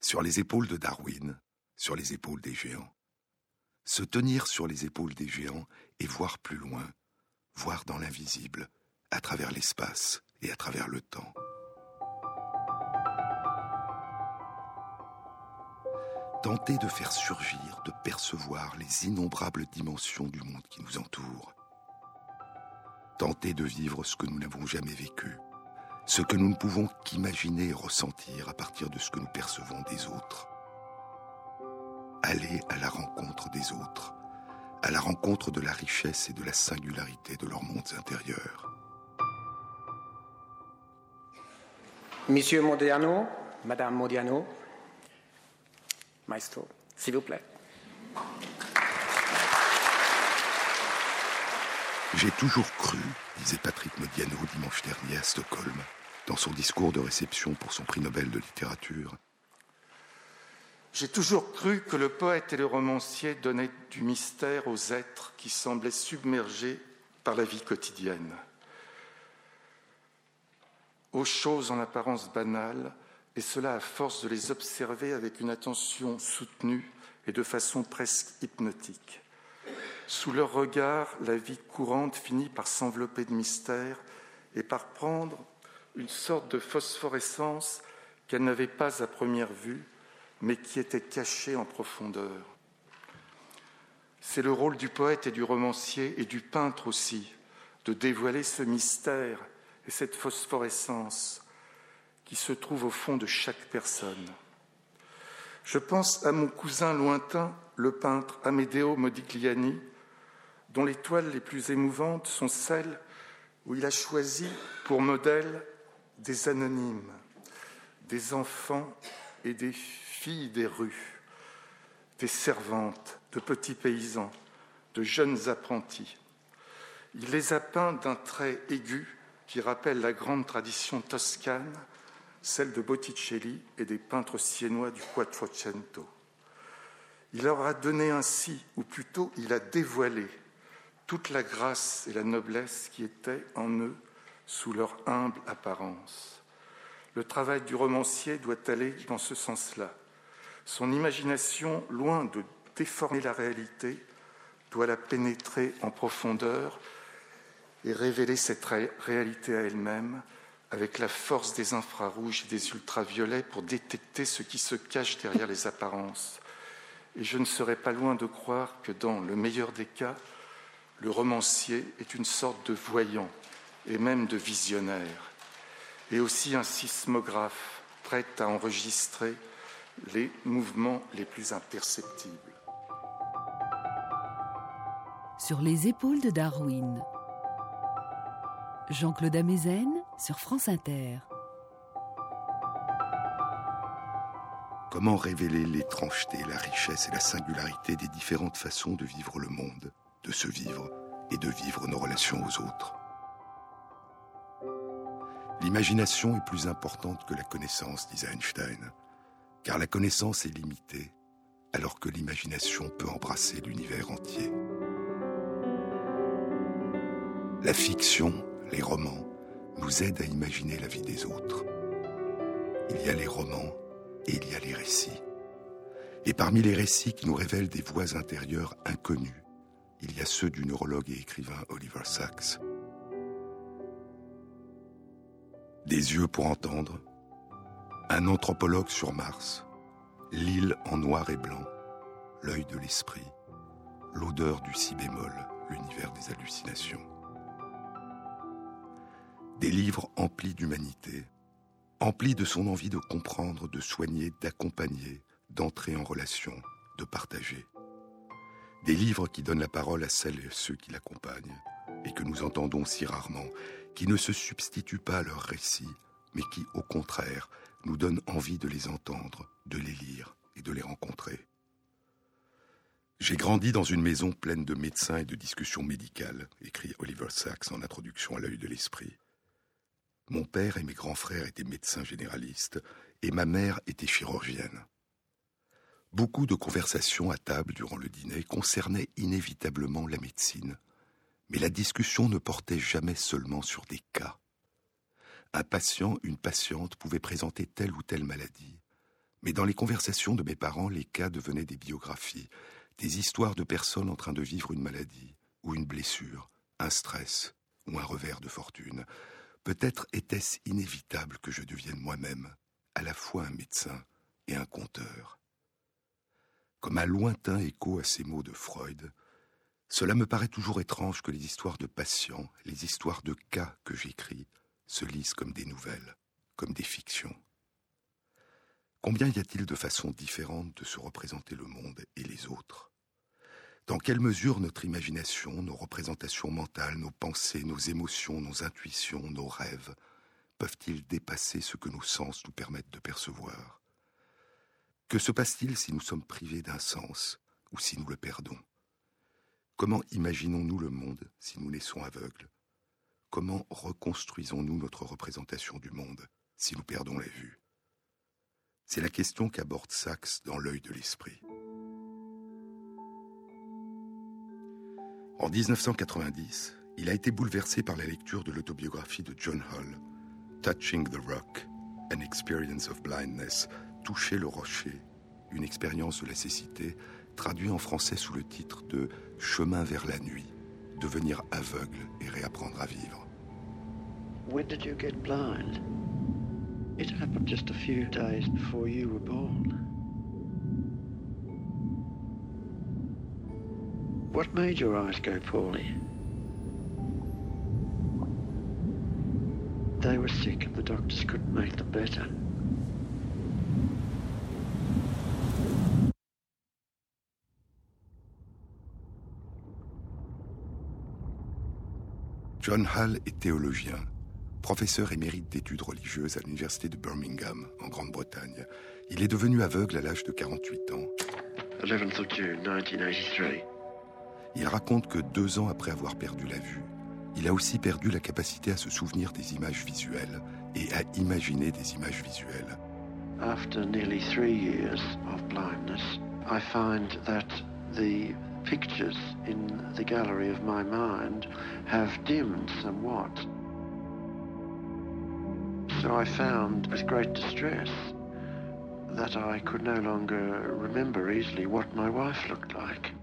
Sur les épaules de Darwin, sur les épaules des géants. Se tenir sur les épaules des géants et voir plus loin, voir dans l'invisible, à travers l'espace et à travers le temps. Tenter de faire surgir, de percevoir les innombrables dimensions du monde qui nous entoure. Tenter de vivre ce que nous n'avons jamais vécu, ce que nous ne pouvons qu'imaginer et ressentir à partir de ce que nous percevons des autres. Aller à la rencontre des autres, à la rencontre de la richesse et de la singularité de leurs mondes intérieurs. Monsieur Modiano, Madame Modiano, Maestro, s'il vous plaît. J'ai toujours cru, disait Patrick Modiano dimanche dernier à Stockholm, dans son discours de réception pour son prix Nobel de littérature. J'ai toujours cru que le poète et le romancier donnaient du mystère aux êtres qui semblaient submergés par la vie quotidienne, aux choses en apparence banales, et cela à force de les observer avec une attention soutenue et de façon presque hypnotique. Sous leur regard, la vie courante finit par s'envelopper de mystère et par prendre une sorte de phosphorescence qu'elle n'avait pas à première vue, mais qui était cachée en profondeur. C'est le rôle du poète et du romancier et du peintre aussi de dévoiler ce mystère et cette phosphorescence qui se trouve au fond de chaque personne. Je pense à mon cousin lointain, le peintre Amedeo Modigliani, dont les toiles les plus émouvantes sont celles où il a choisi pour modèle des anonymes, des enfants et des filles des rues, des servantes, de petits paysans, de jeunes apprentis. Il les a peints d'un trait aigu qui rappelle la grande tradition toscane, celle de Botticelli et des peintres siennois du Quattrocento. Il leur a donné ainsi, ou plutôt il a dévoilé, toute la grâce et la noblesse qui étaient en eux sous leur humble apparence. Le travail du romancier doit aller dans ce sens-là. Son imagination, loin de déformer la réalité, doit la pénétrer en profondeur et révéler cette réalité à elle-même avec la force des infrarouges et des ultraviolets pour détecter ce qui se cache derrière les apparences. Et je ne serais pas loin de croire que dans le meilleur des cas, le romancier est une sorte de voyant et même de visionnaire, et aussi un sismographe prêt à enregistrer les mouvements les plus imperceptibles. Sur les épaules de Darwin, Jean-Claude Amezen sur France Inter. Comment révéler l'étrangeté, la richesse et la singularité des différentes façons de vivre le monde de se vivre et de vivre nos relations aux autres? L'imagination est plus importante que la connaissance, disait Einstein, car la connaissance est limitée, alors que l'imagination peut embrasser l'univers entier. La fiction, les romans, nous aident à imaginer la vie des autres. Il y a les romans et il y a les récits. Et parmi les récits qui nous révèlent des voies intérieures inconnues, il y a ceux du neurologue et écrivain Oliver Sacks. Des yeux pour entendre, un anthropologue sur Mars, l'île en noir et blanc, l'œil de l'esprit, l'odeur du si bémol, l'univers des hallucinations. Des livres emplis d'humanité, emplis de son envie de comprendre, de soigner, d'accompagner, d'entrer en relation, de partager. Des livres qui donnent la parole à celles et ceux qui l'accompagnent, et que nous entendons si rarement, qui ne se substituent pas à leurs récits, mais qui, au contraire, nous donnent envie de les entendre, de les lire et de les rencontrer. J'ai grandi dans une maison pleine de médecins et de discussions médicales, écrit Oliver Sacks en introduction à l'œil de l'esprit. Mon père et mes grands frères étaient médecins généralistes, et ma mère était chirurgienne. Beaucoup de conversations à table durant le dîner concernaient inévitablement la médecine, Mais la discussion ne portait jamais seulement sur des cas. Un patient, une patiente pouvaient présenter telle ou telle maladie. Mais dans les conversations de mes parents, les cas devenaient des biographies, des histoires de personnes en train de vivre une maladie, ou une blessure, un stress, ou un revers de fortune. Peut-être était-ce inévitable que je devienne moi-même à la fois un médecin et un conteur. Comme un lointain écho à ces mots de Freud, cela me paraît toujours étrange que les histoires de patients, les histoires de cas que j'écris, se lisent comme des nouvelles, comme des fictions. Combien y a-t-il de façons différentes de se représenter le monde et les autres? Dans quelle mesure notre imagination, nos représentations mentales, nos pensées, nos émotions, nos intuitions, nos rêves peuvent-ils dépasser ce que nos sens nous permettent de percevoir? Que se passe-t-il si nous sommes privés d'un sens ou si nous le perdons? Comment imaginons-nous le monde si nous naissons aveugles? Comment reconstruisons-nous notre représentation du monde si nous perdons la vue C'est la question qu'aborde Sachs dans L'œil de l'esprit. En 1990, il a été bouleversé par la lecture de l'autobiographie de John Hull, Touching the Rock, An Experience of Blindness, Toucher le rocher, une expérience de la cécité, traduit en français sous le titre de Chemin vers la nuit, devenir aveugle et réapprendre à vivre. When did you get blind? It happened just a few days before you were born. What made your eyes go poorly? They were sick and the doctors couldn't make them better. John Hall est théologien, professeur émérite d'études religieuses à l'université de Birmingham, en Grande-Bretagne. Il est devenu aveugle à l'âge de 48 ans. 11th of June 1983. Il raconte que deux ans après avoir perdu la vue, il a aussi perdu la capacité à se souvenir des images visuelles et à imaginer des images visuelles. After nearly three years of blindness, I find that the pictures in the gallery of my mind have dimmed somewhat. So I found with great distress that I could no longer remember easily what my wife looked like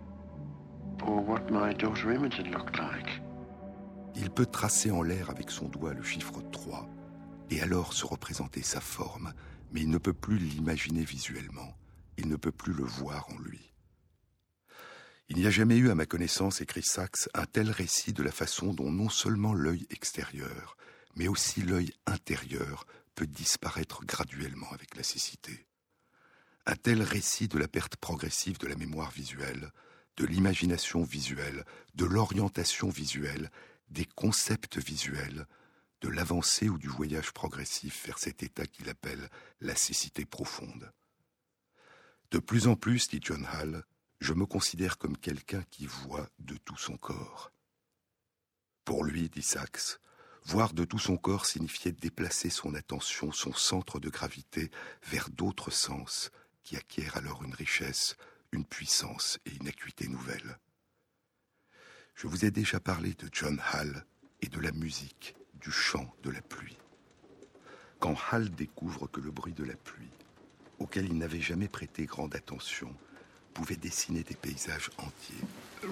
Il peut tracer en l'air avec son doigt le chiffre 3 et alors se représenter sa forme, mais il ne peut plus l'imaginer visuellement, il ne peut plus le voir en lui. Il n'y a jamais eu, à ma connaissance, écrit Sachs, un tel récit de la façon dont non seulement l'œil extérieur, mais aussi l'œil intérieur peut disparaître graduellement avec la cécité. Un tel récit de la perte progressive de la mémoire visuelle, de l'imagination visuelle, de l'orientation visuelle, des concepts visuels, de l'avancée ou du voyage progressif vers cet état qu'il appelle la cécité profonde. De plus en plus, dit John Hall, je me considère comme quelqu'un qui voit de tout son corps. Pour lui, dit Sachs, voir de tout son corps signifiait déplacer son attention, son centre de gravité vers d'autres sens qui acquièrent alors une richesse, une puissance et une acuité nouvelles. Je vous ai déjà parlé de John Hall et de la musique, du chant de la pluie. Quand Hall découvre que le bruit de la pluie, auquel il n'avait jamais prêté grande attention, pouvait dessiner des paysages entiers.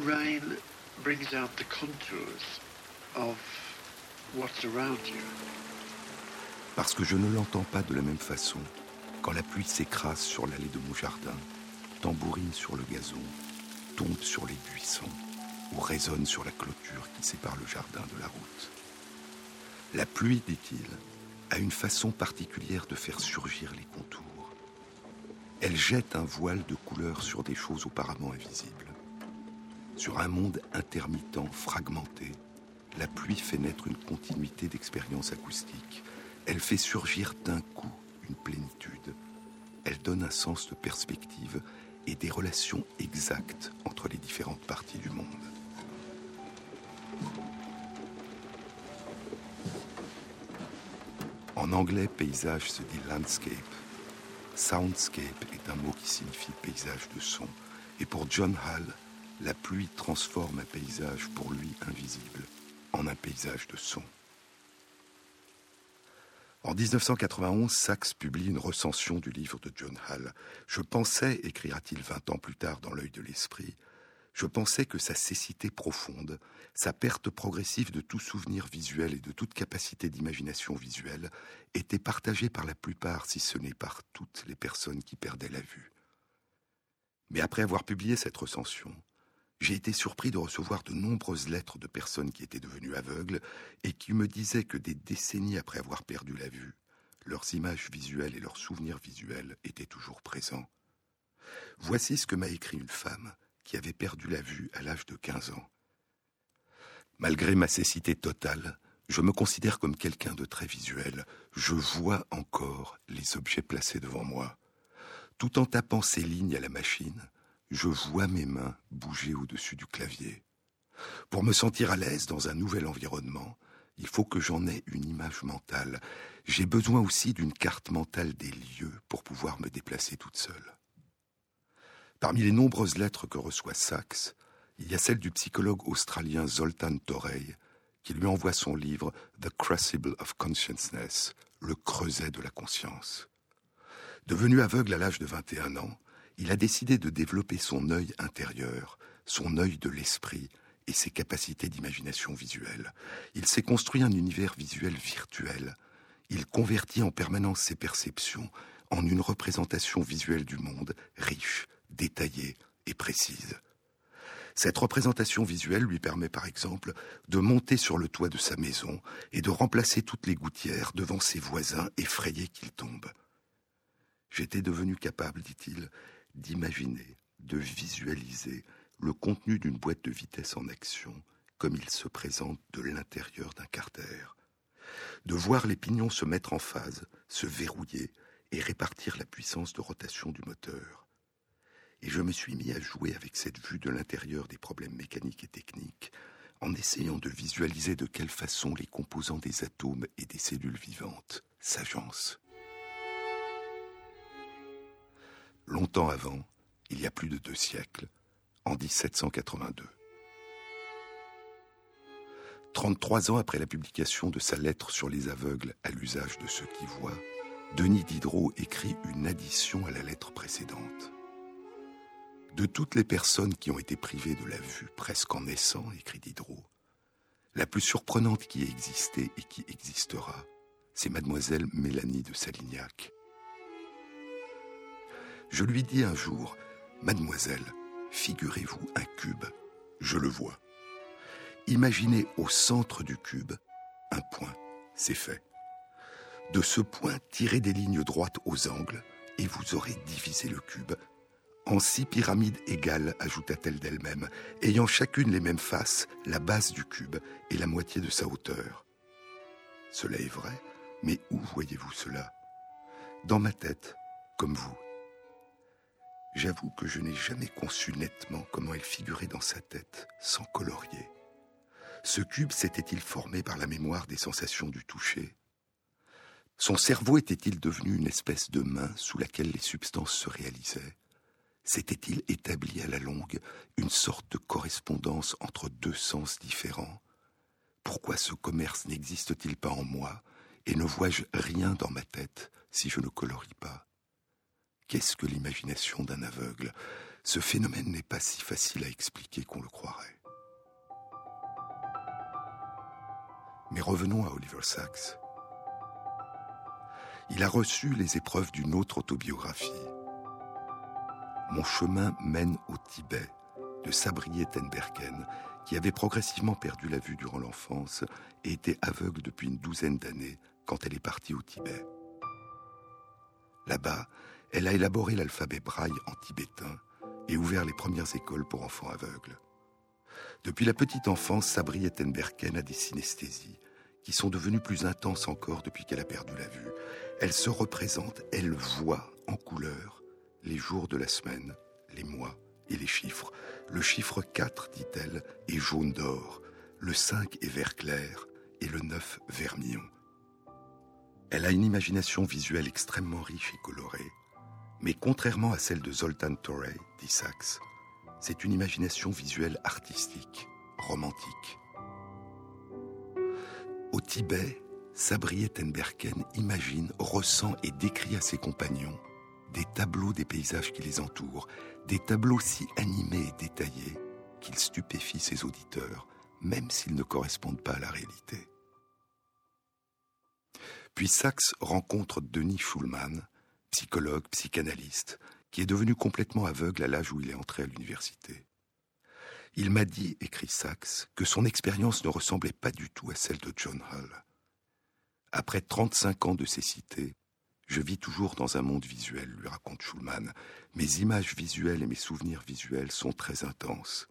Rain brings out the contours of what's around you. Parce que je ne l'entends pas de la même façon quand la pluie s'écrase sur l'allée de mon jardin, tambourine sur le gazon, tombe sur les buissons ou résonne sur la clôture qui sépare le jardin de la route. La pluie, dit-il, a une façon particulière de faire surgir les contours. Elle jette un voile de couleur sur des choses auparavant invisibles. Sur un monde intermittent, fragmenté, la pluie fait naître une continuité d'expériences acoustiques. Elle fait surgir d'un coup une plénitude. Elle donne un sens de perspective et des relations exactes entre les différentes parties du monde. En anglais, paysage se dit landscape. Soundscape est un mot qui signifie paysage de son. Et pour John Hall, la pluie transforme un paysage pour lui invisible en un paysage de son. En 1991, Sachs publie une recension du livre de John Hall. Je pensais, écrira-t-il vingt ans plus tard dans L'œil de l'esprit, je pensais que sa cécité profonde, sa perte progressive de tout souvenir visuel et de toute capacité d'imagination visuelle était partagée par la plupart, si ce n'est par toutes les personnes qui perdaient la vue. Mais après avoir publié cette recension, j'ai été surpris de recevoir de nombreuses lettres de personnes qui étaient devenues aveugles et qui me disaient que des décennies après avoir perdu la vue, leurs images visuelles et leurs souvenirs visuels étaient toujours présents. Voici ce que m'a écrit une femme qui avait perdu la vue à l'âge de 15 ans. Malgré ma cécité totale, je me considère comme quelqu'un de très visuel. Je vois encore les objets placés devant moi. Tout en tapant ces lignes à la machine, je vois mes mains bouger au-dessus du clavier. Pour me sentir à l'aise dans un nouvel environnement, il faut que j'en ai une image mentale. J'ai besoin aussi d'une carte mentale des lieux pour pouvoir me déplacer toute seule. Parmi les nombreuses lettres que reçoit Sachs, il y a celle du psychologue australien Zoltan Torrey, qui lui envoie son livre The Crucible of Consciousness, le creuset de la conscience. Devenu aveugle à l'âge de 21 ans, il a décidé de développer son œil intérieur, son œil de l'esprit et ses capacités d'imagination visuelle. Il s'est construit un univers visuel virtuel. Il convertit en permanence ses perceptions en une représentation visuelle du monde riche, détaillée et précise. Cette représentation visuelle lui permet par exemple de monter sur le toit de sa maison et de remplacer toutes les gouttières devant ses voisins effrayés qu'il tombe. J'étais devenu capable, dit-il, d'imaginer, de visualiser le contenu d'une boîte de vitesse en action comme il se présente de l'intérieur d'un carter, de voir les pignons se mettre en phase, se verrouiller et répartir la puissance de rotation du moteur. Et je me suis mis à jouer avec cette vue de l'intérieur des problèmes mécaniques et techniques, en essayant de visualiser de quelle façon les composants des atomes et des cellules vivantes s'agencent. Longtemps avant, il y a plus de deux siècles, en 1782. 33 ans après la publication de sa lettre sur les aveugles à l'usage de ceux qui voient, Denis Diderot écrit une addition à la lettre précédente. De toutes les personnes qui ont été privées de la vue presque en naissant, écrit Diderot, la plus surprenante qui ait existé et qui existera, c'est mademoiselle Mélanie de Salignac, je lui dis un jour, Mademoiselle, figurez-vous un cube, je le vois. Imaginez au centre du cube un point, c'est fait. De ce point, tirez des lignes droites aux angles et vous aurez divisé le cube en six pyramides égales, ajouta-t-elle d'elle-même, ayant chacune les mêmes faces, la base du cube et la moitié de sa hauteur. Cela est vrai, mais où voyez-vous cela? Dans ma tête, comme vous. J'avoue que je n'ai jamais conçu nettement comment elle figurait dans sa tête, sans colorier. Ce cube s'était-il formé par la mémoire des sensations du toucher? Son cerveau était-il devenu une espèce de main sous laquelle les substances se réalisaient? S'était-il établi à la longue une sorte de correspondance entre deux sens différents? Pourquoi ce commerce n'existe-t-il pas en moi et ne vois-je rien dans ma tête si je ne colorie pas? Qu'est-ce que l'imagination d'un aveugle? Ce phénomène n'est pas si facile à expliquer qu'on le croirait. Mais revenons à Oliver Sacks. Il a reçu les épreuves d'une autre autobiographie. Mon chemin mène au Tibet de Sabriye Tenberken, qui avait progressivement perdu la vue durant l'enfance et était aveugle depuis une douzaine d'années quand elle est partie au Tibet. Là-bas, elle a élaboré l'alphabet braille en tibétain et ouvert les premières écoles pour enfants aveugles. Depuis la petite enfance, Sabri Ettenberken a des synesthésies qui sont devenues plus intenses encore depuis qu'elle a perdu la vue. Elle se représente, elle voit en couleur les jours de la semaine, les mois et les chiffres. Le chiffre 4, dit-elle, est jaune d'or, le 5 est vert clair et le 9 vermillon. Elle a une imagination visuelle extrêmement riche et colorée. Mais contrairement à celle de Zoltan Torrey, dit Sachs, c'est une imagination visuelle artistique, romantique. Au Tibet, Sabri Tenberken imagine, ressent et décrit à ses compagnons des tableaux des paysages qui les entourent, des tableaux si animés et détaillés qu'ils stupéfient ses auditeurs, même s'ils ne correspondent pas à la réalité. Puis Sachs rencontre Denis Schulman, psychologue, psychanalyste, qui est devenu complètement aveugle à l'âge où il est entré à l'université. Il m'a dit, écrit Sachs, que son expérience ne ressemblait pas du tout à celle de John Hull. Après 35 ans de cécité, je vis toujours dans un monde visuel, lui raconte Schulman. Mes images visuelles et mes souvenirs visuels sont très intenses.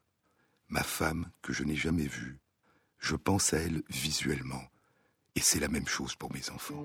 Ma femme, que je n'ai jamais vue, je pense à elle visuellement. Et c'est la même chose pour mes enfants.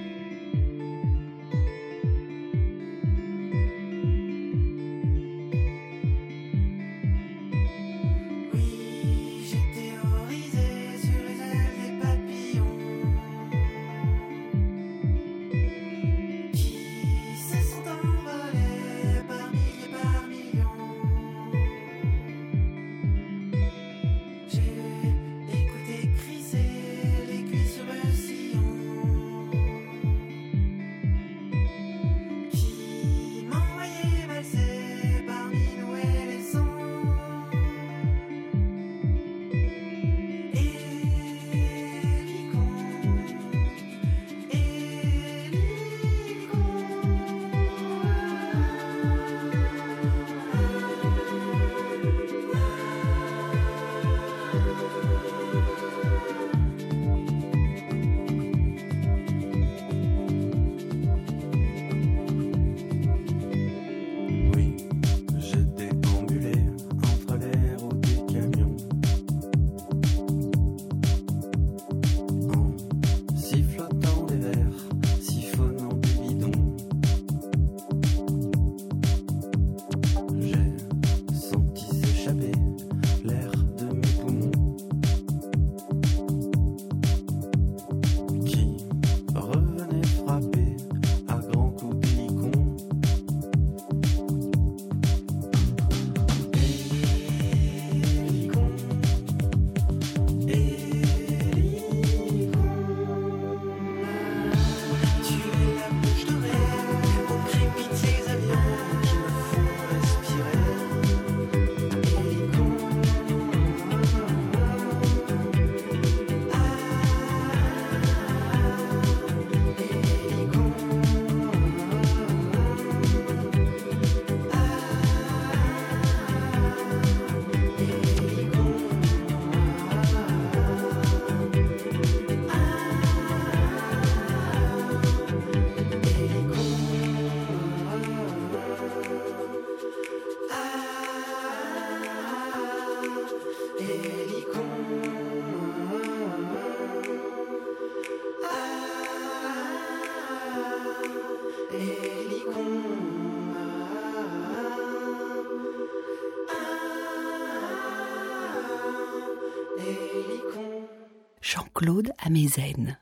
Jean-Claude Amezen.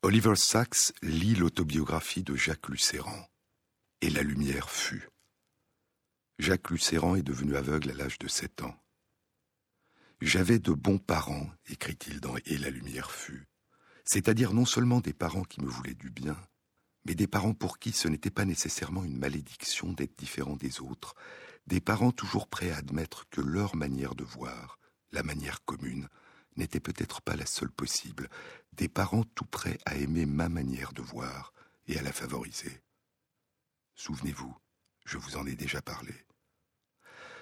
Oliver Sacks lit l'autobiographie de Jacques Lucéran. Et la lumière fut. Jacques Lucéran est devenu aveugle à l'âge de 7 ans. J'avais de bons parents, écrit-il dans Et la lumière fut, c'est-à-dire non seulement des parents qui me voulaient du bien, mais des parents pour qui ce n'était pas nécessairement une malédiction d'être différent des autres, des parents toujours prêts à admettre que leur manière de voir, la manière commune, n'était peut-être pas la seule possible, des parents tout prêts à aimer ma manière de voir et à la favoriser. Souvenez-vous, je vous en ai déjà parlé.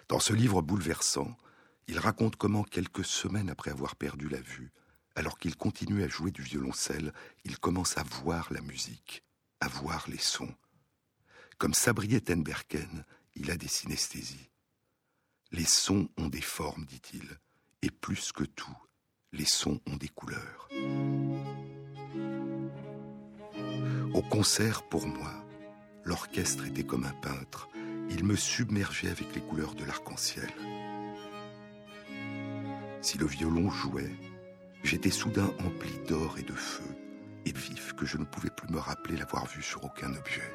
Dans ce livre bouleversant, il raconte comment, quelques semaines après avoir perdu la vue, alors qu'il continue à jouer du violoncelle, il commence à voir la musique, à voir les sons. Comme Sabriet Tenberken, il a des synesthésies. Les sons ont des formes, dit-il, et plus que tout, les sons ont des couleurs. Au concert, pour moi, l'orchestre était comme un peintre. Il me submergeait avec les couleurs de l'arc-en-ciel. Si le violon jouait, j'étais soudain empli d'or et de feu, et vif que je ne pouvais plus me rappeler l'avoir vu sur aucun objet.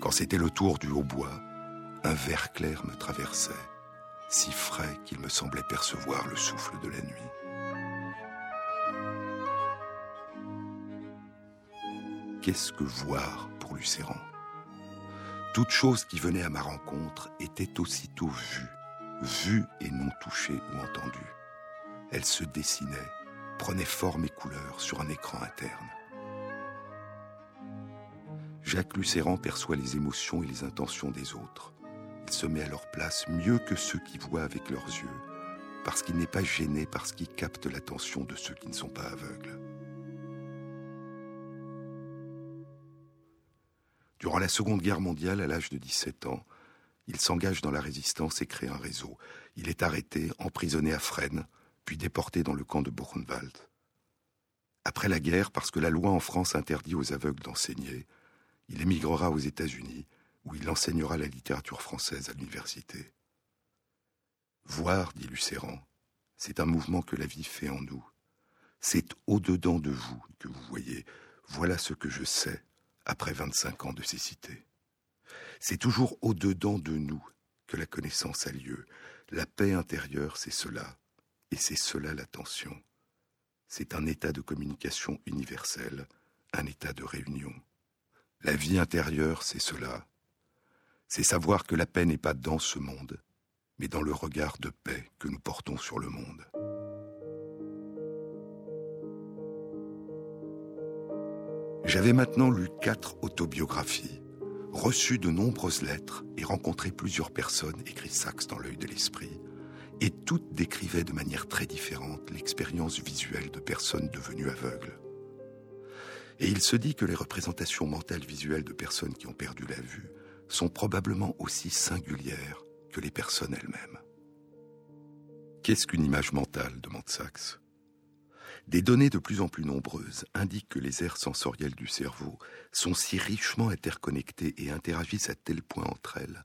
Quand c'était le tour du hautbois, un vert clair me traversait, si frais qu'il me semblait percevoir le souffle de la nuit. Qu'est-ce que voir pour Lucéran? Toute chose qui venait à ma rencontre était aussitôt vue, vue et non touchée ou entendue. Elle se dessinait, prenait forme et couleur sur un écran interne. Jacques Lucéran perçoit les émotions et les intentions des autres. Il se met à leur place mieux que ceux qui voient avec leurs yeux, parce qu'il n'est pas gêné par ce qui capte l'attention de ceux qui ne sont pas aveugles. Durant la Seconde Guerre mondiale, à l'âge de 17 ans, il s'engage dans la résistance et crée un réseau. Il est arrêté, emprisonné à Fresnes, puis déporté dans le camp de Buchenwald. Après la guerre, parce que la loi en France interdit aux aveugles d'enseigner, il émigrera aux États-Unis, où il enseignera la littérature française à l'université. Voir, dit Lucéran, c'est un mouvement que la vie fait en nous. C'est au-dedans de vous que vous voyez. Voilà ce que je sais après 25 ans de cécité. C'est toujours au-dedans de nous que la connaissance a lieu. La paix intérieure, c'est cela. Et c'est cela l'attention. C'est un état de communication universel, un état de réunion. La vie intérieure, c'est cela. C'est savoir que la paix n'est pas dans ce monde, mais dans le regard de paix que nous portons sur le monde. J'avais maintenant lu quatre autobiographies, reçu de nombreuses lettres et rencontré plusieurs personnes, écrit Saxe dans l'œil de l'esprit, et toutes décrivaient de manière très différente l'expérience visuelle de personnes devenues aveugles. Et il se dit que les représentations mentales visuelles de personnes qui ont perdu la vue sont probablement aussi singulières que les personnes elles-mêmes. Qu'est-ce qu'une image mentale demande Sachs. Des données de plus en plus nombreuses indiquent que les aires sensorielles du cerveau sont si richement interconnectées et interagissent à tel point entre elles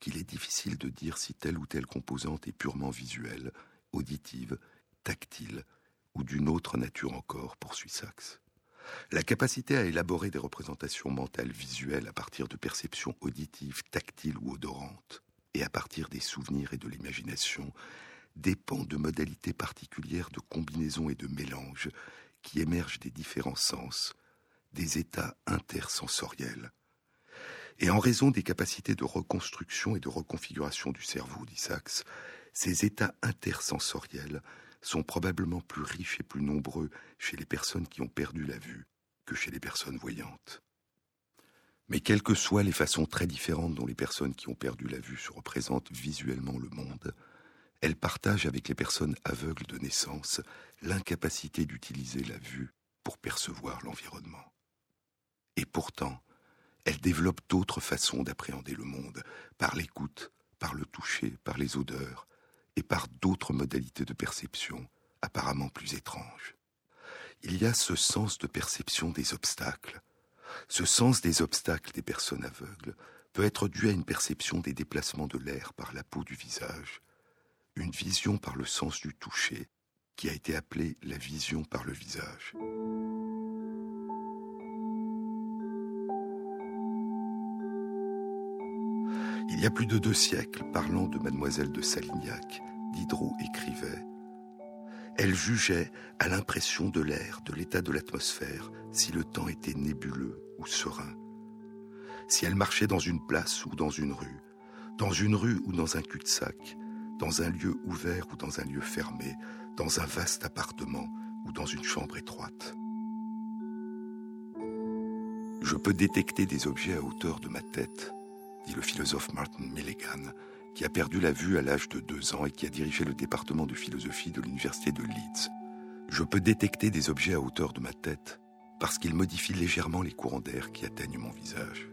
qu'il est difficile de dire si telle ou telle composante est purement visuelle, auditive, tactile ou d'une autre nature encore, poursuit Sachs. La capacité à élaborer des représentations mentales visuelles à partir de perceptions auditives, tactiles ou odorantes, et à partir des souvenirs et de l'imagination, dépend de modalités particulières de combinaison et de mélange qui émergent des différents sens, des états intersensoriels. Et en raison des capacités de reconstruction et de reconfiguration du cerveau, dit Sachs, ces états intersensoriels sont probablement plus riches et plus nombreux chez les personnes qui ont perdu la vue que chez les personnes voyantes. Mais quelles que soient les façons très différentes dont les personnes qui ont perdu la vue se représentent visuellement le monde, elles partagent avec les personnes aveugles de naissance l'incapacité d'utiliser la vue pour percevoir l'environnement. Et pourtant, elles développent d'autres façons d'appréhender le monde, par l'écoute, par le toucher, par les odeurs, et par d'autres modalités de perception apparemment plus étranges. Il y a ce sens de perception des obstacles. Ce sens des obstacles des personnes aveugles peut être dû à une perception des déplacements de l'air par la peau du visage, une vision par le sens du toucher, qui a été appelée la vision par le visage. Il y a plus de deux siècles, parlant de mademoiselle de Salignac, Diderot écrivait Elle jugeait à l'impression de l'air, de l'état de l'atmosphère, si le temps était nébuleux ou serein. Si elle marchait dans une place ou dans une rue, dans une rue ou dans un cul-de-sac, dans un lieu ouvert ou dans un lieu fermé, dans un vaste appartement ou dans une chambre étroite. Je peux détecter des objets à hauteur de ma tête, dit le philosophe Martin Milligan, qui a perdu la vue à l'âge de deux ans et qui a dirigé le département de philosophie de l'université de Leeds. Je peux détecter des objets à hauteur de ma tête parce qu'ils modifient légèrement les courants d'air qui atteignent mon visage.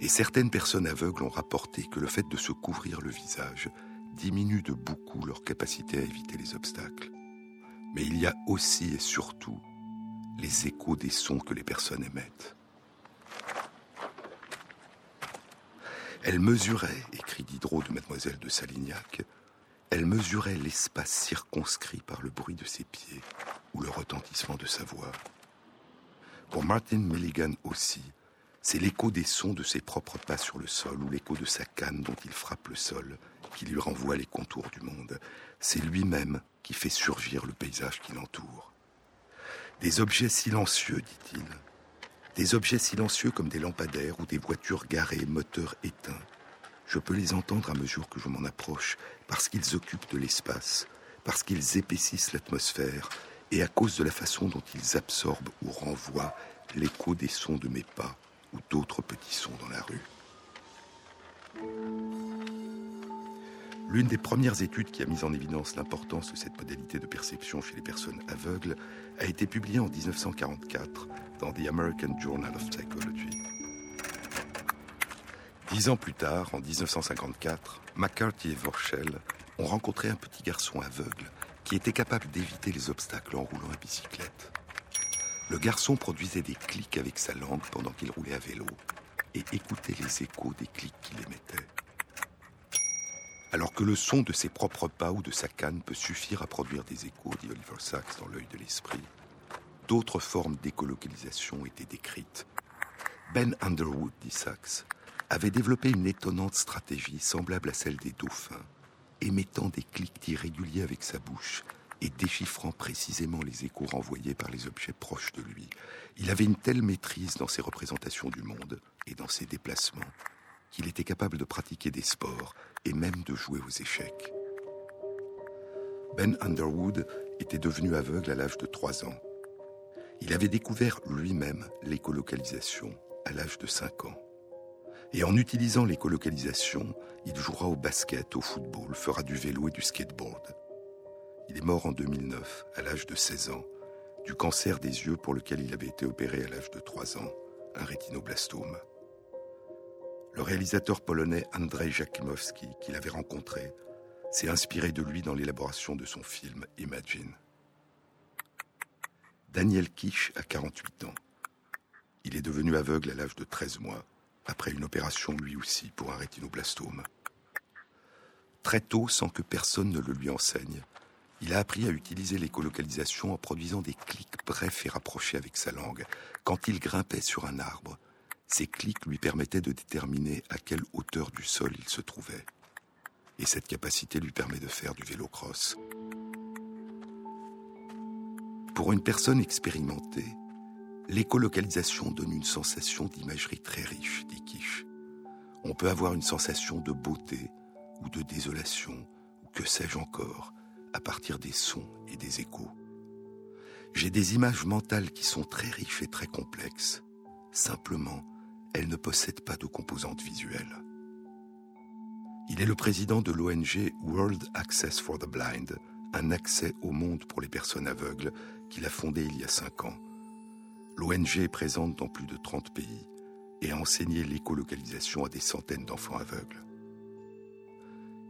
Et certaines personnes aveugles ont rapporté que le fait de se couvrir le visage diminue de beaucoup leur capacité à éviter les obstacles. Mais il y a aussi et surtout les échos des sons que les personnes émettent. Elle mesurait, écrit Diderot de Mademoiselle de Salignac, elle mesurait l'espace circonscrit par le bruit de ses pieds. ou le retentissement de sa voix. Pour Martin Milligan aussi, c'est l'écho des sons de ses propres pas sur le sol ou l'écho de sa canne dont il frappe le sol qui lui renvoie les contours du monde. C'est lui-même qui fait survivre le paysage qui l'entoure. Des objets silencieux, dit-il. Des objets silencieux comme des lampadaires ou des voitures garées, moteurs éteints. Je peux les entendre à mesure que je m'en approche, parce qu'ils occupent de l'espace, parce qu'ils épaississent l'atmosphère, et à cause de la façon dont ils absorbent ou renvoient l'écho des sons de mes pas ou d'autres petits sons dans la rue. L'une des premières études qui a mis en évidence l'importance de cette modalité de perception chez les personnes aveugles a été publiée en 1944 dans The American Journal of Psychology. Dix ans plus tard, en 1954, McCarthy et Vorschel ont rencontré un petit garçon aveugle qui était capable d'éviter les obstacles en roulant à bicyclette. Le garçon produisait des clics avec sa langue pendant qu'il roulait à vélo et écoutait les échos des clics qu'il émettait alors que le son de ses propres pas ou de sa canne peut suffire à produire des échos, dit Oliver Sacks dans l'œil de l'esprit, d'autres formes d'écolocalisation étaient décrites. Ben Underwood, dit Sachs, avait développé une étonnante stratégie semblable à celle des dauphins, émettant des clics irréguliers avec sa bouche et déchiffrant précisément les échos renvoyés par les objets proches de lui. Il avait une telle maîtrise dans ses représentations du monde et dans ses déplacements qu'il était capable de pratiquer des sports et même de jouer aux échecs. Ben Underwood était devenu aveugle à l'âge de 3 ans. Il avait découvert lui-même l'écolocalisation à l'âge de 5 ans. Et en utilisant l'écolocalisation, il jouera au basket, au football, fera du vélo et du skateboard. Il est mort en 2009, à l'âge de 16 ans, du cancer des yeux pour lequel il avait été opéré à l'âge de 3 ans, un rétinoblastome. Le réalisateur polonais Andrzej Jakimowski, qu'il avait rencontré, s'est inspiré de lui dans l'élaboration de son film Imagine. Daniel Kish a 48 ans. Il est devenu aveugle à l'âge de 13 mois, après une opération lui aussi pour un rétinoblastome. Très tôt, sans que personne ne le lui enseigne, il a appris à utiliser l'écolocalisation en produisant des clics brefs et rapprochés avec sa langue. Quand il grimpait sur un arbre, ces clics lui permettaient de déterminer à quelle hauteur du sol il se trouvait. Et cette capacité lui permet de faire du vélo-cross. Pour une personne expérimentée, l'écolocalisation donne une sensation d'imagerie très riche, dit Kish. On peut avoir une sensation de beauté ou de désolation, ou que sais-je encore, à partir des sons et des échos. J'ai des images mentales qui sont très riches et très complexes. Simplement, elle ne possède pas de composante visuelle. Il est le président de l'ONG World Access for the Blind, un accès au monde pour les personnes aveugles qu'il a fondé il y a cinq ans. L'ONG est présente dans plus de 30 pays et a enseigné l'écolocalisation à des centaines d'enfants aveugles.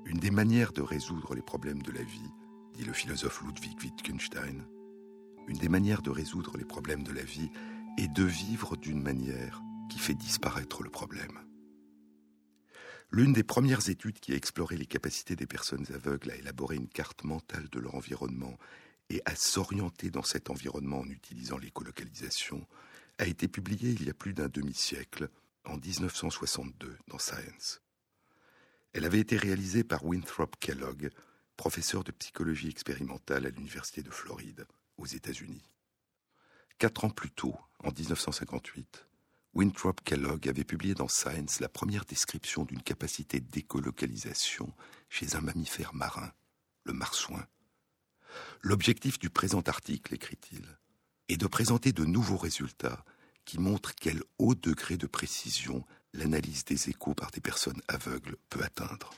Une des manières de résoudre les problèmes de la vie, dit le philosophe Ludwig Wittgenstein, une des manières de résoudre les problèmes de la vie est de vivre d'une manière qui fait disparaître le problème. L'une des premières études qui a exploré les capacités des personnes aveugles à élaborer une carte mentale de leur environnement et à s'orienter dans cet environnement en utilisant l'écolocalisation a été publiée il y a plus d'un demi-siècle, en 1962, dans Science. Elle avait été réalisée par Winthrop Kellogg, professeur de psychologie expérimentale à l'Université de Floride, aux États-Unis. Quatre ans plus tôt, en 1958, Winthrop Kellogg avait publié dans Science la première description d'une capacité d'écolocalisation chez un mammifère marin, le marsouin. L'objectif du présent article, écrit-il, est de présenter de nouveaux résultats qui montrent quel haut degré de précision l'analyse des échos par des personnes aveugles peut atteindre.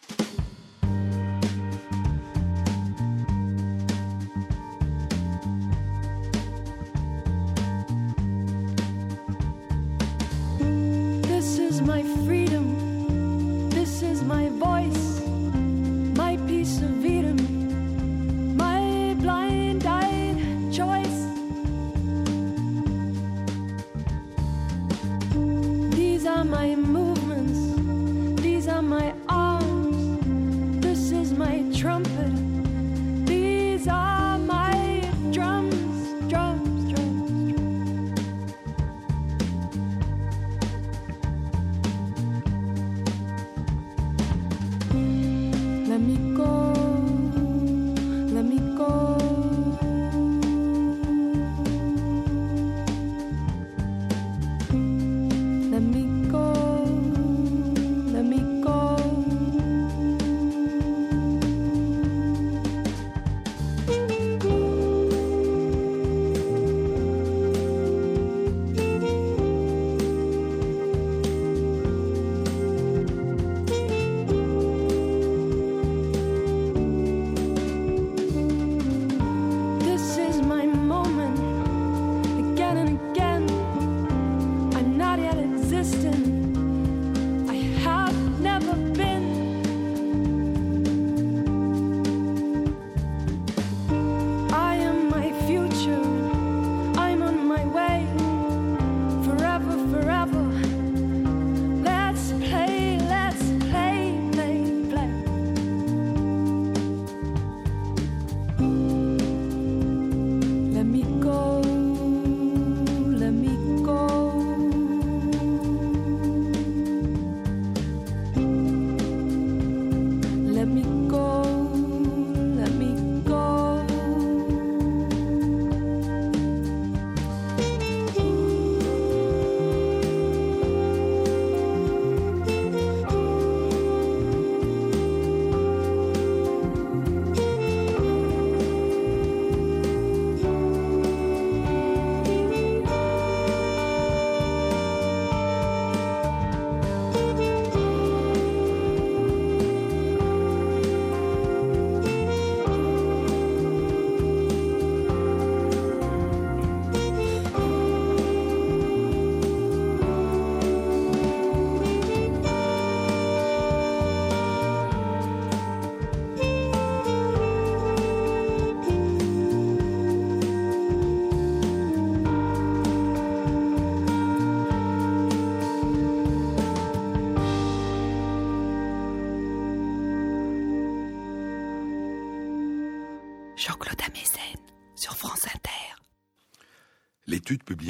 is my freedom. This is my voice.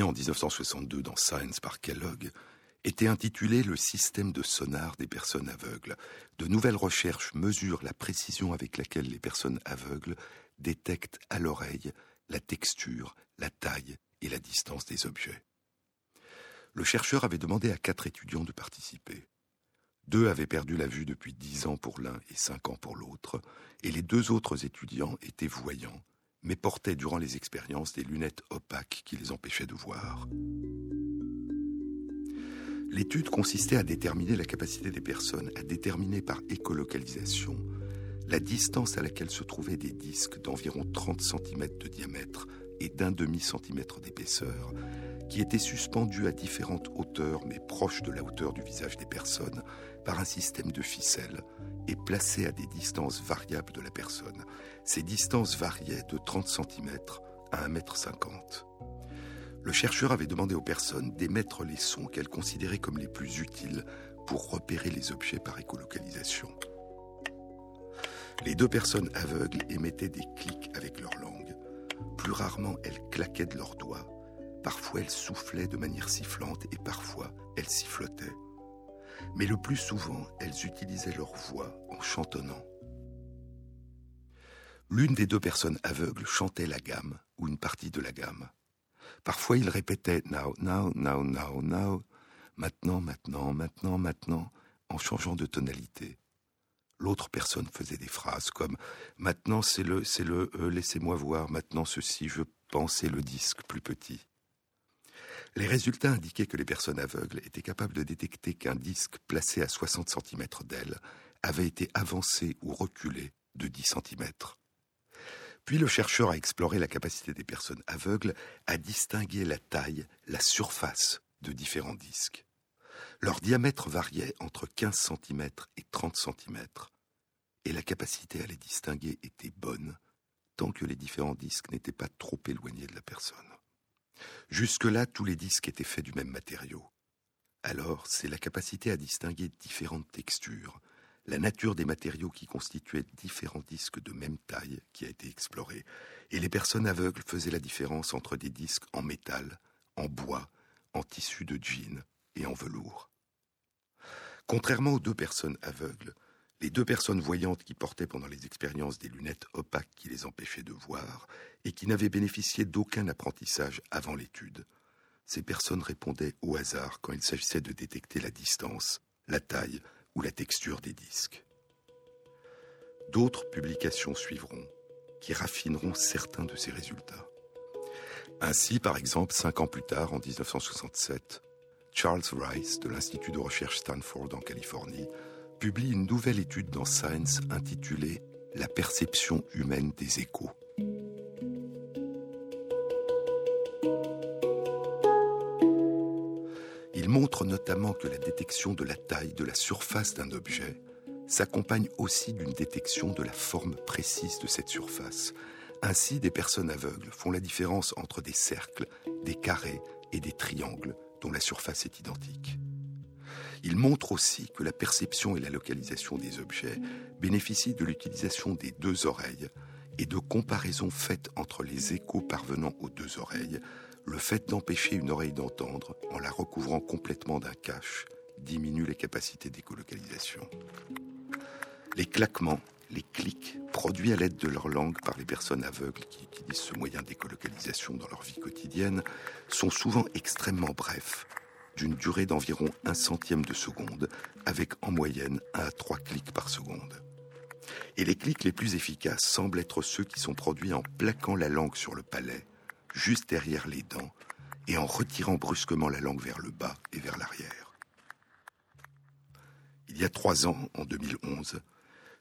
En 1962 dans Science par Kellogg était intitulée Le système de sonar des personnes aveugles. De nouvelles recherches mesurent la précision avec laquelle les personnes aveugles détectent à l'oreille la texture, la taille et la distance des objets. Le chercheur avait demandé à quatre étudiants de participer. Deux avaient perdu la vue depuis dix ans pour l'un et cinq ans pour l'autre, et les deux autres étudiants étaient voyants, mais portaient durant les expériences des lunettes opaques qui les empêchaient de voir. L'étude consistait à déterminer la capacité des personnes à déterminer par écolocalisation la distance à laquelle se trouvaient des disques d'environ 30 cm de diamètre et d'un demi-centimètre d'épaisseur, qui étaient suspendus à différentes hauteurs mais proches de la hauteur du visage des personnes par un système de ficelles et placés à des distances variables de la personne. Ces distances variaient de 30 cm à 1,50 m. Le chercheur avait demandé aux personnes d'émettre les sons qu'elles considéraient comme les plus utiles pour repérer les objets par écolocalisation. Les deux personnes aveugles émettaient des clics avec leur langue. Plus rarement, elles claquaient de leurs doigts. Parfois, elles soufflaient de manière sifflante et parfois, elles sifflotaient. Mais le plus souvent, elles utilisaient leur voix en chantonnant. L'une des deux personnes aveugles chantait la gamme ou une partie de la gamme. Parfois, il répétait now, now, now, now, now, maintenant, maintenant, maintenant, maintenant, en changeant de tonalité. L'autre personne faisait des phrases comme Maintenant c'est le, c'est le, euh, laissez-moi voir, maintenant ceci, je pensais le disque plus petit. Les résultats indiquaient que les personnes aveugles étaient capables de détecter qu'un disque placé à 60 cm d'elle avait été avancé ou reculé de 10 cm. Puis le chercheur a exploré la capacité des personnes aveugles à distinguer la taille, la surface de différents disques. Leur diamètre variait entre 15 cm et 30 cm, et la capacité à les distinguer était bonne, tant que les différents disques n'étaient pas trop éloignés de la personne. Jusque-là, tous les disques étaient faits du même matériau. Alors, c'est la capacité à distinguer différentes textures, la nature des matériaux qui constituaient différents disques de même taille qui a été explorée, et les personnes aveugles faisaient la différence entre des disques en métal, en bois, en tissu de jean et en velours. Contrairement aux deux personnes aveugles, Les deux personnes voyantes qui portaient pendant les expériences des lunettes opaques qui les empêchaient de voir et qui n'avaient bénéficié d'aucun apprentissage avant l'étude. Ces personnes répondaient au hasard quand il s'agissait de détecter la distance, la taille ou la texture des disques. D'autres publications suivront qui raffineront certains de ces résultats. Ainsi, par exemple, cinq ans plus tard, en 1967, Charles Rice de l'Institut de recherche Stanford en Californie publie une nouvelle étude dans Science intitulée La perception humaine des échos. Il montre notamment que la détection de la taille de la surface d'un objet s'accompagne aussi d'une détection de la forme précise de cette surface. Ainsi, des personnes aveugles font la différence entre des cercles, des carrés et des triangles dont la surface est identique. Il montre aussi que la perception et la localisation des objets bénéficient de l'utilisation des deux oreilles et de comparaisons faites entre les échos parvenant aux deux oreilles, le fait d'empêcher une oreille d'entendre en la recouvrant complètement d'un cache diminue les capacités d'écolocalisation. Les claquements, les clics produits à l'aide de leur langue par les personnes aveugles qui utilisent ce moyen d'écolocalisation dans leur vie quotidienne sont souvent extrêmement brefs d'une durée d'environ un centième de seconde, avec en moyenne un à trois clics par seconde. Et les clics les plus efficaces semblent être ceux qui sont produits en plaquant la langue sur le palais, juste derrière les dents, et en retirant brusquement la langue vers le bas et vers l'arrière. Il y a trois ans, en 2011,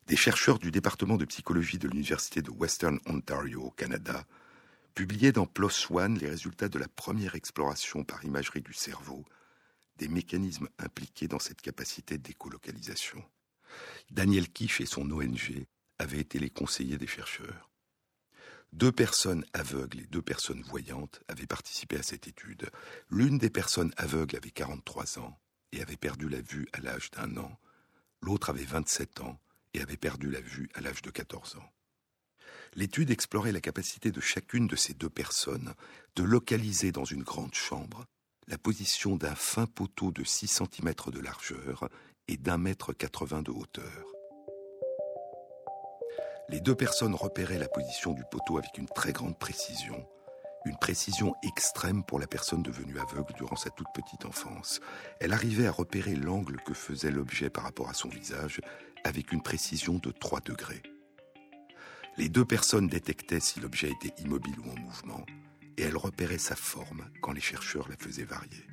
des chercheurs du département de psychologie de l'Université de Western Ontario au Canada publiaient dans PLOS ONE les résultats de la première exploration par imagerie du cerveau des mécanismes impliqués dans cette capacité d'écolocalisation. Daniel Kish et son ONG avaient été les conseillers des chercheurs. Deux personnes aveugles et deux personnes voyantes avaient participé à cette étude. L'une des personnes aveugles avait 43 ans et avait perdu la vue à l'âge d'un an. L'autre avait 27 ans et avait perdu la vue à l'âge de 14 ans. L'étude explorait la capacité de chacune de ces deux personnes de localiser dans une grande chambre la position d'un fin poteau de 6 cm de largeur et d'un mètre 80 de hauteur. Les deux personnes repéraient la position du poteau avec une très grande précision, une précision extrême pour la personne devenue aveugle durant sa toute petite enfance. Elle arrivait à repérer l'angle que faisait l'objet par rapport à son visage avec une précision de 3 degrés. Les deux personnes détectaient si l'objet était immobile ou en mouvement, et elle repérait sa forme quand les chercheurs la faisaient varier.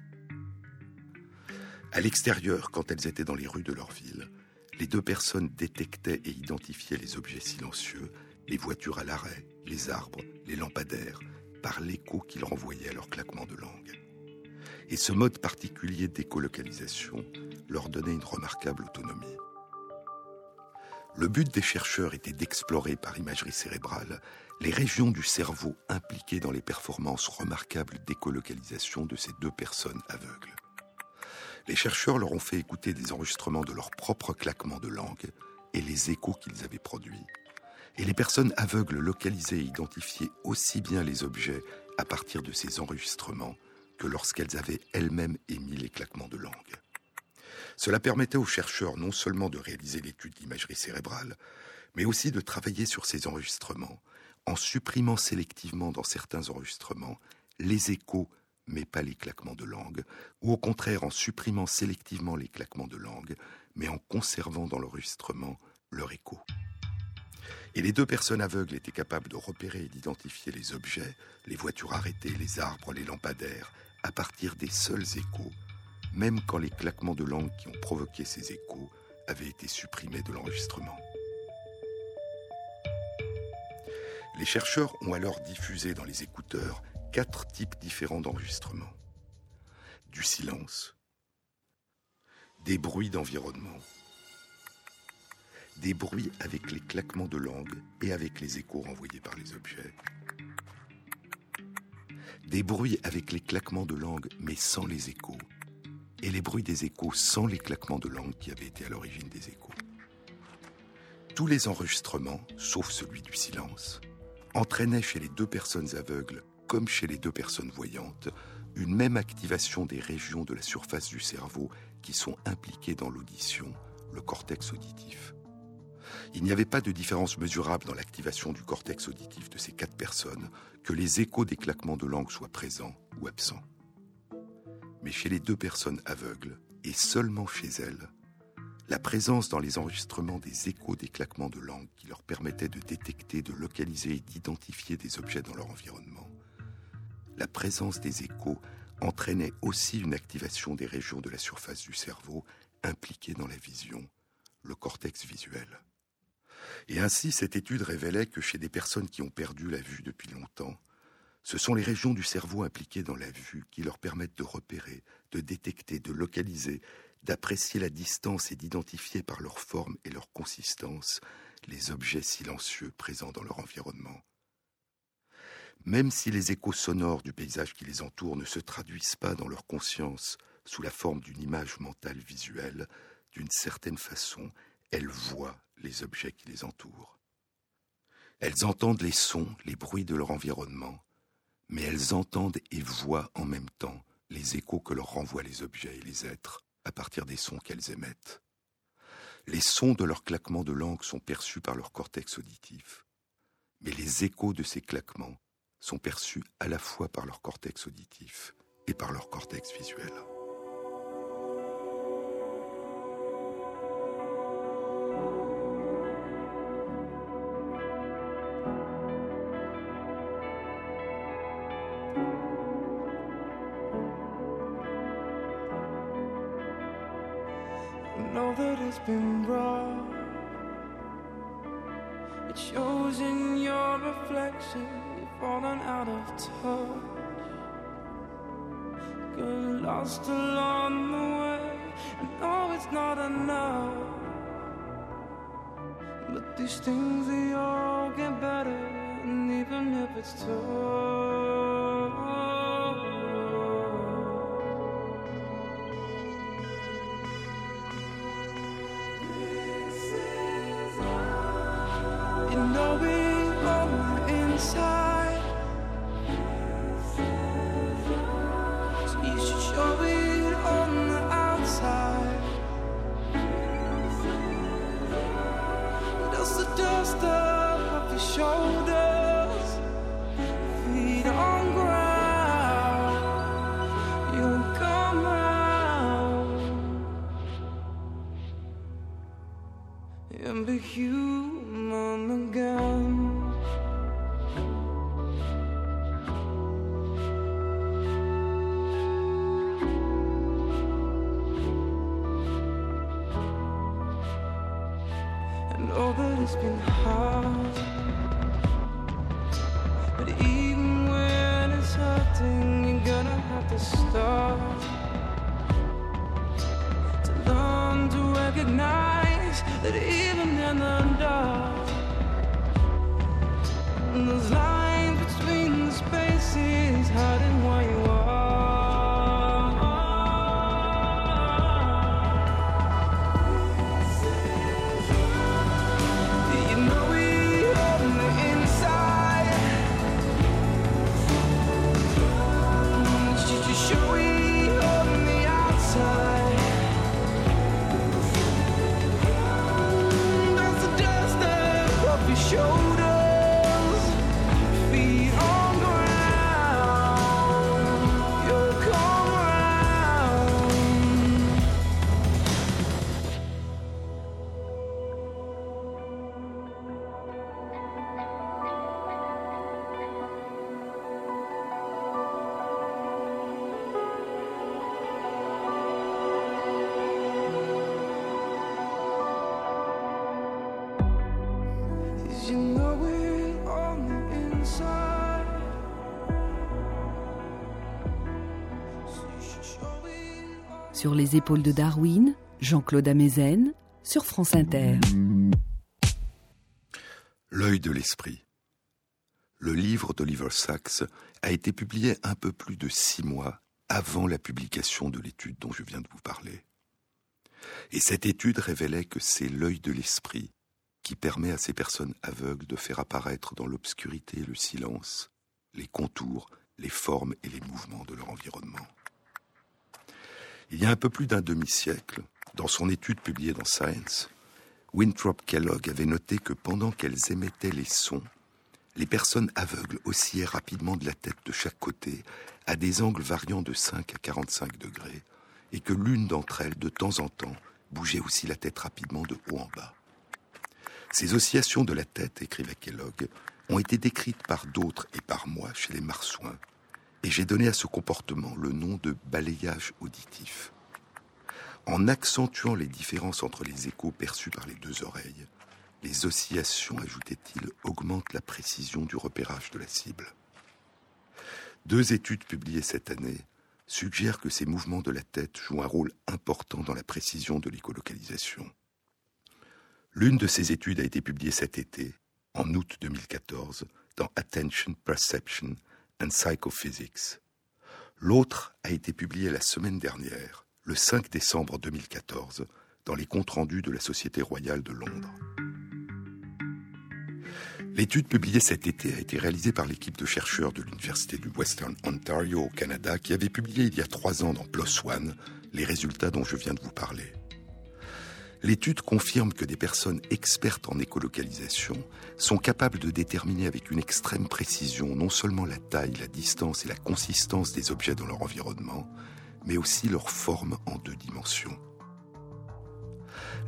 À l'extérieur, quand elles étaient dans les rues de leur ville, les deux personnes détectaient et identifiaient les objets silencieux, les voitures à l'arrêt, les arbres, les lampadaires, par l'écho qu'ils renvoyaient à leur claquement de langue. Et ce mode particulier d'écolocalisation leur donnait une remarquable autonomie. Le but des chercheurs était d'explorer par imagerie cérébrale les régions du cerveau impliquées dans les performances remarquables d'écolocalisation de ces deux personnes aveugles. Les chercheurs leur ont fait écouter des enregistrements de leurs propres claquements de langue et les échos qu'ils avaient produits. Et les personnes aveugles localisaient et identifiaient aussi bien les objets à partir de ces enregistrements que lorsqu'elles avaient elles-mêmes émis les claquements de langue. Cela permettait aux chercheurs non seulement de réaliser l'étude d'imagerie cérébrale, mais aussi de travailler sur ces enregistrements en supprimant sélectivement dans certains enregistrements les échos mais pas les claquements de langue, ou au contraire en supprimant sélectivement les claquements de langue, mais en conservant dans l'enregistrement leur écho. Et les deux personnes aveugles étaient capables de repérer et d'identifier les objets, les voitures arrêtées, les arbres, les lampadaires, à partir des seuls échos, même quand les claquements de langue qui ont provoqué ces échos avaient été supprimés de l'enregistrement. Les chercheurs ont alors diffusé dans les écouteurs quatre types différents d'enregistrements. Du silence, des bruits d'environnement, des bruits avec les claquements de langue et avec les échos renvoyés par les objets, des bruits avec les claquements de langue mais sans les échos, et les bruits des échos sans les claquements de langue qui avaient été à l'origine des échos. Tous les enregistrements, sauf celui du silence, entraînait chez les deux personnes aveugles, comme chez les deux personnes voyantes, une même activation des régions de la surface du cerveau qui sont impliquées dans l'audition, le cortex auditif. Il n'y avait pas de différence mesurable dans l'activation du cortex auditif de ces quatre personnes, que les échos des claquements de langue soient présents ou absents. Mais chez les deux personnes aveugles, et seulement chez elles, la présence dans les enregistrements des échos des claquements de langue qui leur permettaient de détecter, de localiser et d'identifier des objets dans leur environnement, la présence des échos entraînait aussi une activation des régions de la surface du cerveau impliquées dans la vision, le cortex visuel. Et ainsi, cette étude révélait que chez des personnes qui ont perdu la vue depuis longtemps, ce sont les régions du cerveau impliquées dans la vue qui leur permettent de repérer, de détecter, de localiser, d'apprécier la distance et d'identifier par leur forme et leur consistance les objets silencieux présents dans leur environnement. Même si les échos sonores du paysage qui les entoure ne se traduisent pas dans leur conscience sous la forme d'une image mentale visuelle, d'une certaine façon, elles voient les objets qui les entourent. Elles entendent les sons, les bruits de leur environnement, mais elles entendent et voient en même temps les échos que leur renvoient les objets et les êtres à partir des sons qu'elles émettent. Les sons de leurs claquements de langue sont perçus par leur cortex auditif, mais les échos de ces claquements sont perçus à la fois par leur cortex auditif et par leur cortex visuel. Been rough. It shows in your reflection, you've fallen out of touch. Got lost along the way, I know it's not enough. But these things, they all get better, and even if it's tough. And be human again. It's been hard, but even when it's hurting, you're gonna have to start to learn to recognize that even in the dark, there's lines between the spaces, hiding Sur les épaules de Darwin, Jean-Claude Amezen, sur France Inter. L'œil de l'esprit. Le livre d'Oliver Sacks a été publié un peu plus de six mois avant la publication de l'étude dont je viens de vous parler. Et cette étude révélait que c'est l'œil de l'esprit qui permet à ces personnes aveugles de faire apparaître dans l'obscurité et le silence les contours, les formes et les mouvements de leur environnement. Il y a un peu plus d'un demi-siècle, dans son étude publiée dans Science, Winthrop Kellogg avait noté que pendant qu'elles émettaient les sons, les personnes aveugles oscillaient rapidement de la tête de chaque côté à des angles variant de 5 à 45 degrés et que l'une d'entre elles, de temps en temps, bougeait aussi la tête rapidement de haut en bas. Ces oscillations de la tête, écrivait Kellogg, ont été décrites par d'autres et par moi chez les marsouins, et j'ai donné à ce comportement le nom de balayage auditif. En accentuant les différences entre les échos perçus par les deux oreilles, les oscillations, ajoutait-il, augmentent la précision du repérage de la cible. Deux études publiées cette année suggèrent que ces mouvements de la tête jouent un rôle important dans la précision de l'écolocalisation. L'une de ces études a été publiée cet été, en août 2014, dans Attention, Perception and Psychophysics. L'autre a été publiée la semaine dernière, le 5 décembre 2014, dans les comptes rendus de la Société royale de Londres. L'étude publiée cet été a été réalisée par l'équipe de chercheurs de l'Université du Western Ontario au Canada qui avait publié il y a trois ans dans PLOS ONE les résultats dont je viens de vous parler. L'étude confirme que des personnes expertes en écolocalisation sont capables de déterminer avec une extrême précision non seulement la taille, la distance et la consistance des objets dans leur environnement, mais aussi leur forme en deux dimensions.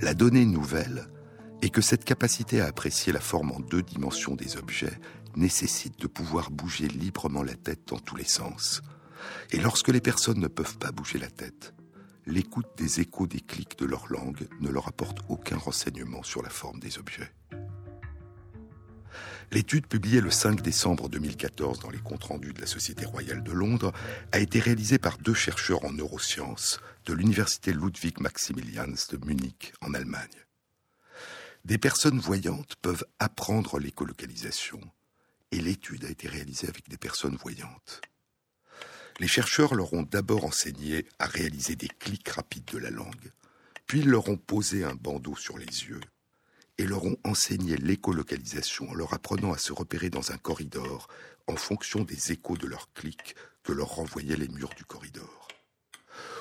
La donnée nouvelle est que cette capacité à apprécier la forme en deux dimensions des objets nécessite de pouvoir bouger librement la tête dans tous les sens. Et lorsque les personnes ne peuvent pas bouger la tête, l'écoute des échos des clics de leur langue ne leur apporte aucun renseignement sur la forme des objets. L'étude publiée le 5 décembre 2014 dans les comptes rendus de la Société royale de Londres a été réalisée par deux chercheurs en neurosciences de l'Université Ludwig Maximilians de Munich en Allemagne. Des personnes voyantes peuvent apprendre l'écolocalisation et l'étude a été réalisée avec des personnes voyantes. Les chercheurs leur ont d'abord enseigné à réaliser des clics rapides de la langue, puis leur ont posé un bandeau sur les yeux et leur ont enseigné l'écolocalisation en leur apprenant à se repérer dans un corridor en fonction des échos de leurs clics que leur renvoyaient les murs du corridor.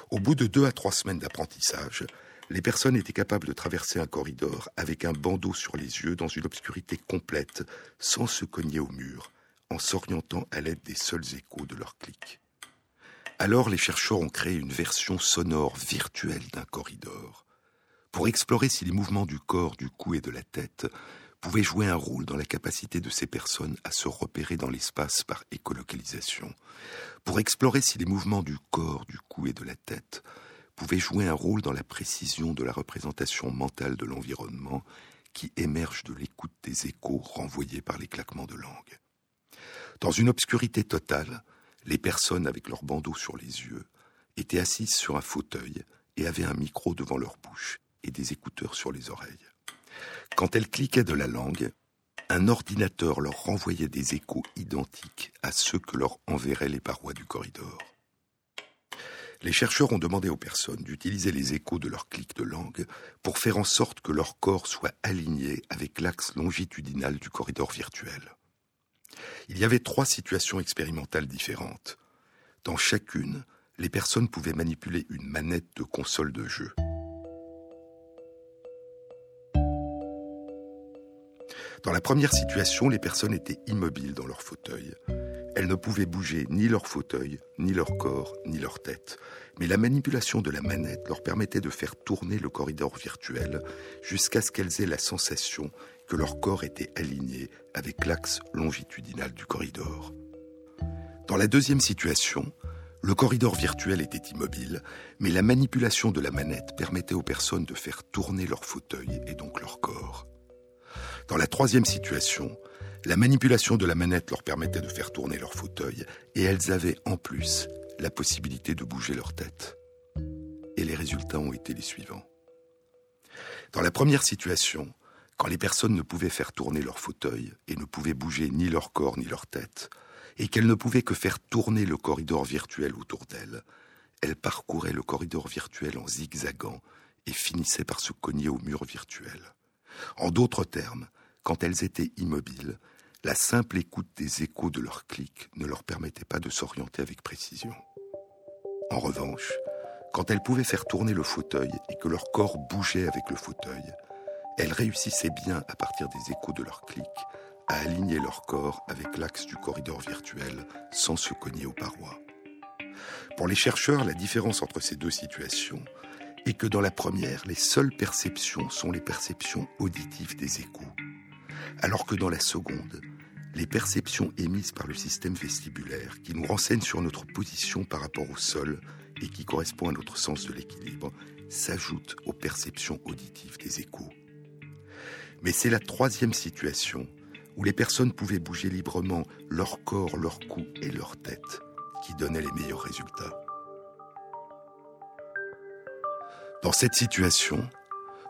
Au bout de deux à trois semaines d'apprentissage, les personnes étaient capables de traverser un corridor avec un bandeau sur les yeux dans une obscurité complète, sans se cogner au mur, en s'orientant à l'aide des seuls échos de leurs clics. Alors les chercheurs ont créé une version sonore virtuelle d'un corridor, pour explorer si les mouvements du corps, du cou et de la tête pouvaient jouer un rôle dans la capacité de ces personnes à se repérer dans l'espace par écolocalisation, pour explorer si les mouvements du corps, du cou et de la tête pouvaient jouer un rôle dans la précision de la représentation mentale de l'environnement qui émerge de l'écoute des échos renvoyés par les claquements de langue. Dans une obscurité totale, les personnes avec leurs bandeaux sur les yeux étaient assises sur un fauteuil et avaient un micro devant leur bouche et des écouteurs sur les oreilles. Quand elles cliquaient de la langue, un ordinateur leur renvoyait des échos identiques à ceux que leur enverraient les parois du corridor. Les chercheurs ont demandé aux personnes d'utiliser les échos de leur clic de langue pour faire en sorte que leur corps soit aligné avec l'axe longitudinal du corridor virtuel. Il y avait trois situations expérimentales différentes. Dans chacune, les personnes pouvaient manipuler une manette de console de jeu. Dans la première situation, les personnes étaient immobiles dans leur fauteuil. Elles ne pouvaient bouger ni leur fauteuil, ni leur corps, ni leur tête. Mais la manipulation de la manette leur permettait de faire tourner le corridor virtuel jusqu'à ce qu'elles aient la sensation que leur corps était aligné avec l'axe longitudinal du corridor. Dans la deuxième situation, le corridor virtuel était immobile, mais la manipulation de la manette permettait aux personnes de faire tourner leur fauteuil et donc leur corps. Dans la troisième situation, la manipulation de la manette leur permettait de faire tourner leur fauteuil et elles avaient en plus la possibilité de bouger leur tête. Et les résultats ont été les suivants. Dans la première situation, quand les personnes ne pouvaient faire tourner leur fauteuil et ne pouvaient bouger ni leur corps ni leur tête, et qu'elles ne pouvaient que faire tourner le corridor virtuel autour d'elles, elles parcouraient le corridor virtuel en zigzagant et finissaient par se cogner au mur virtuel. En d'autres termes, quand elles étaient immobiles, la simple écoute des échos de leurs clics ne leur permettait pas de s'orienter avec précision. En revanche, quand elles pouvaient faire tourner le fauteuil et que leur corps bougeait avec le fauteuil, elles réussissaient bien, à partir des échos de leur clic, à aligner leur corps avec l'axe du corridor virtuel sans se cogner aux parois. Pour les chercheurs, la différence entre ces deux situations est que dans la première, les seules perceptions sont les perceptions auditives des échos, alors que dans la seconde, les perceptions émises par le système vestibulaire, qui nous renseignent sur notre position par rapport au sol et qui correspond à notre sens de l'équilibre, s'ajoutent aux perceptions auditives des échos. Mais c'est la troisième situation où les personnes pouvaient bouger librement leur corps, leur cou et leur tête qui donnait les meilleurs résultats. Dans cette situation,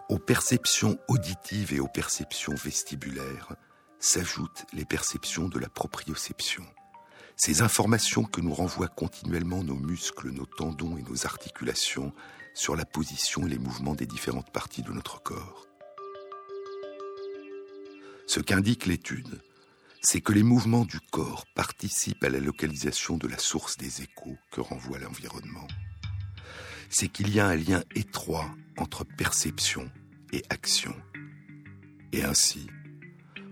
aux perceptions auditives et aux perceptions vestibulaires s'ajoutent les perceptions de la proprioception. Ces informations que nous renvoient continuellement nos muscles, nos tendons et nos articulations sur la position et les mouvements des différentes parties de notre corps. Ce qu'indique l'étude, c'est que les mouvements du corps participent à la localisation de la source des échos que renvoie l'environnement. C'est qu'il y a un lien étroit entre perception et action. Et ainsi,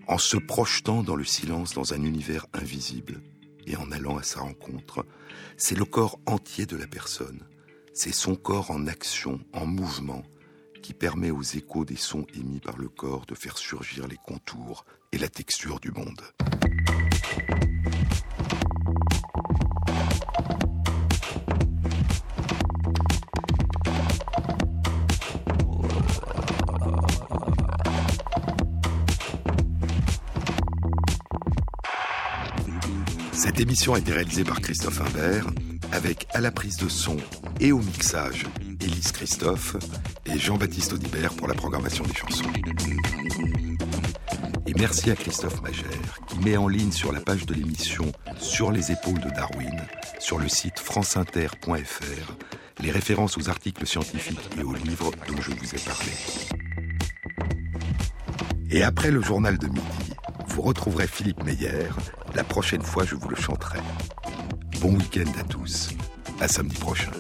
en se projetant dans le silence dans un univers invisible et en allant à sa rencontre, c'est le corps entier de la personne, c'est son corps en action, en mouvement, qui permet aux échos des sons émis par le corps de faire surgir les contours et la texture du monde. Cette émission a été réalisée par Christophe Imbert, avec à la prise de son et au mixage Élise Christophe et Jean-Baptiste Audibert pour la programmation des chansons. Et merci à Christophe Magère qui met en ligne sur la page de l'émission Sur les épaules de Darwin, sur le site franceinter.fr, les références aux articles scientifiques et aux livres dont je vous ai parlé. Et après le journal de midi, vous retrouverez Philippe Meyer. La prochaine fois, je vous le chanterai. Bon week-end à tous. À samedi prochain.